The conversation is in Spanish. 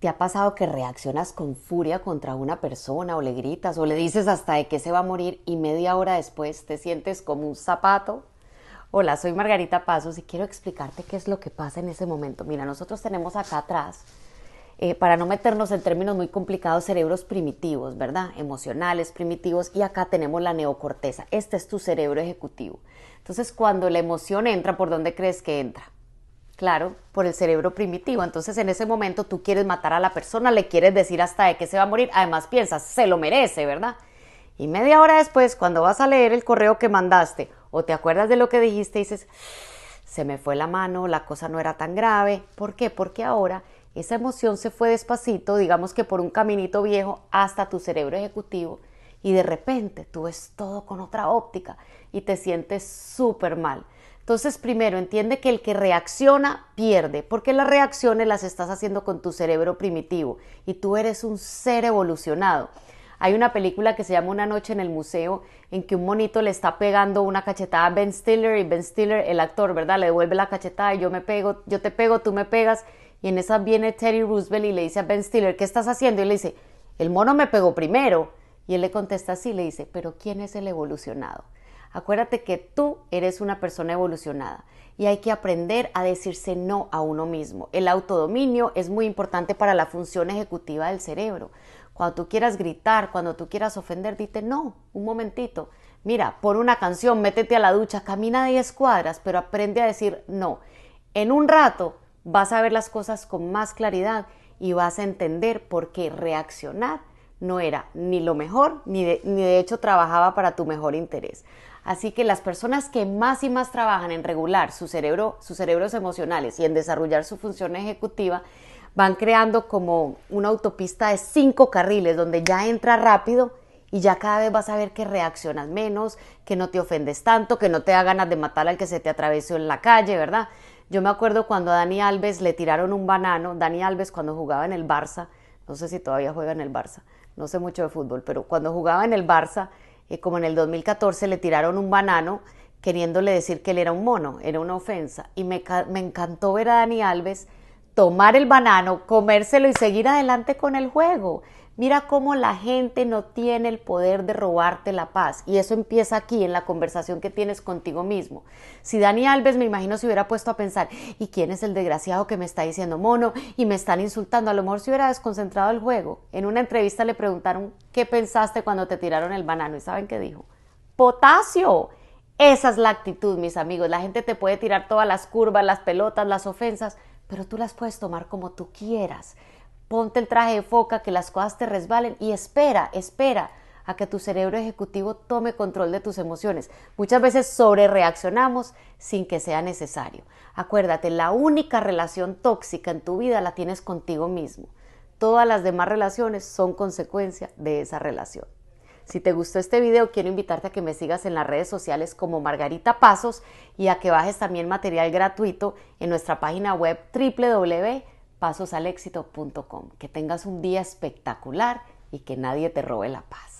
¿Te ha pasado que reaccionas con furia contra una persona o le gritas o le dices hasta de que se va a morir y media hora después te sientes como un zapato? Hola, soy Margarita Pasos y quiero explicarte qué es lo que pasa en ese momento. Mira, nosotros tenemos acá atrás, eh, para no meternos en términos muy complicados, cerebros primitivos, ¿verdad? Emocionales, primitivos, y acá tenemos la neocorteza. Este es tu cerebro ejecutivo. Entonces, cuando la emoción entra, ¿por dónde crees que entra? Claro, por el cerebro primitivo. Entonces en ese momento tú quieres matar a la persona, le quieres decir hasta de que se va a morir. Además piensas, se lo merece, ¿verdad? Y media hora después, cuando vas a leer el correo que mandaste o te acuerdas de lo que dijiste, dices, se me fue la mano, la cosa no era tan grave. ¿Por qué? Porque ahora esa emoción se fue despacito, digamos que por un caminito viejo, hasta tu cerebro ejecutivo y de repente tú ves todo con otra óptica y te sientes súper mal. Entonces, primero, entiende que el que reacciona pierde, porque las reacciones las estás haciendo con tu cerebro primitivo y tú eres un ser evolucionado. Hay una película que se llama Una noche en el museo en que un monito le está pegando una cachetada a Ben Stiller y Ben Stiller, el actor, ¿verdad? Le devuelve la cachetada y yo me pego, yo te pego, tú me pegas y en esa viene Teddy Roosevelt y le dice a Ben Stiller, ¿qué estás haciendo? Y le dice, el mono me pegó primero. Y él le contesta así, le dice, pero ¿quién es el evolucionado? Acuérdate que tú eres una persona evolucionada y hay que aprender a decirse no a uno mismo. El autodominio es muy importante para la función ejecutiva del cerebro. Cuando tú quieras gritar, cuando tú quieras ofender, dite no, un momentito. Mira, pon una canción, métete a la ducha, camina 10 cuadras, pero aprende a decir no. En un rato vas a ver las cosas con más claridad y vas a entender por qué reaccionar no era ni lo mejor, ni de, ni de hecho trabajaba para tu mejor interés. Así que las personas que más y más trabajan en regular su cerebro, sus cerebros emocionales y en desarrollar su función ejecutiva, van creando como una autopista de cinco carriles donde ya entra rápido y ya cada vez vas a ver que reaccionas menos, que no te ofendes tanto, que no te da ganas de matar al que se te atravesó en la calle, ¿verdad? Yo me acuerdo cuando a Dani Alves le tiraron un banano, Dani Alves cuando jugaba en el Barça, no sé si todavía juega en el Barça, no sé mucho de fútbol, pero cuando jugaba en el Barça, eh, como en el 2014 le tiraron un banano queriéndole decir que él era un mono, era una ofensa. Y me, me encantó ver a Dani Alves tomar el banano, comérselo y seguir adelante con el juego. Mira cómo la gente no tiene el poder de robarte la paz. Y eso empieza aquí, en la conversación que tienes contigo mismo. Si Dani Alves, me imagino, se hubiera puesto a pensar, ¿y quién es el desgraciado que me está diciendo mono y me están insultando? A lo mejor se hubiera desconcentrado el juego. En una entrevista le preguntaron, ¿qué pensaste cuando te tiraron el banano? ¿Y saben qué dijo? Potasio. Esa es la actitud, mis amigos. La gente te puede tirar todas las curvas, las pelotas, las ofensas, pero tú las puedes tomar como tú quieras ponte el traje de foca, que las cosas te resbalen y espera, espera a que tu cerebro ejecutivo tome control de tus emociones. Muchas veces sobre reaccionamos sin que sea necesario. Acuérdate, la única relación tóxica en tu vida la tienes contigo mismo. Todas las demás relaciones son consecuencia de esa relación. Si te gustó este video, quiero invitarte a que me sigas en las redes sociales como Margarita Pasos y a que bajes también material gratuito en nuestra página web www pasosalexito.com. Que tengas un día espectacular y que nadie te robe la paz.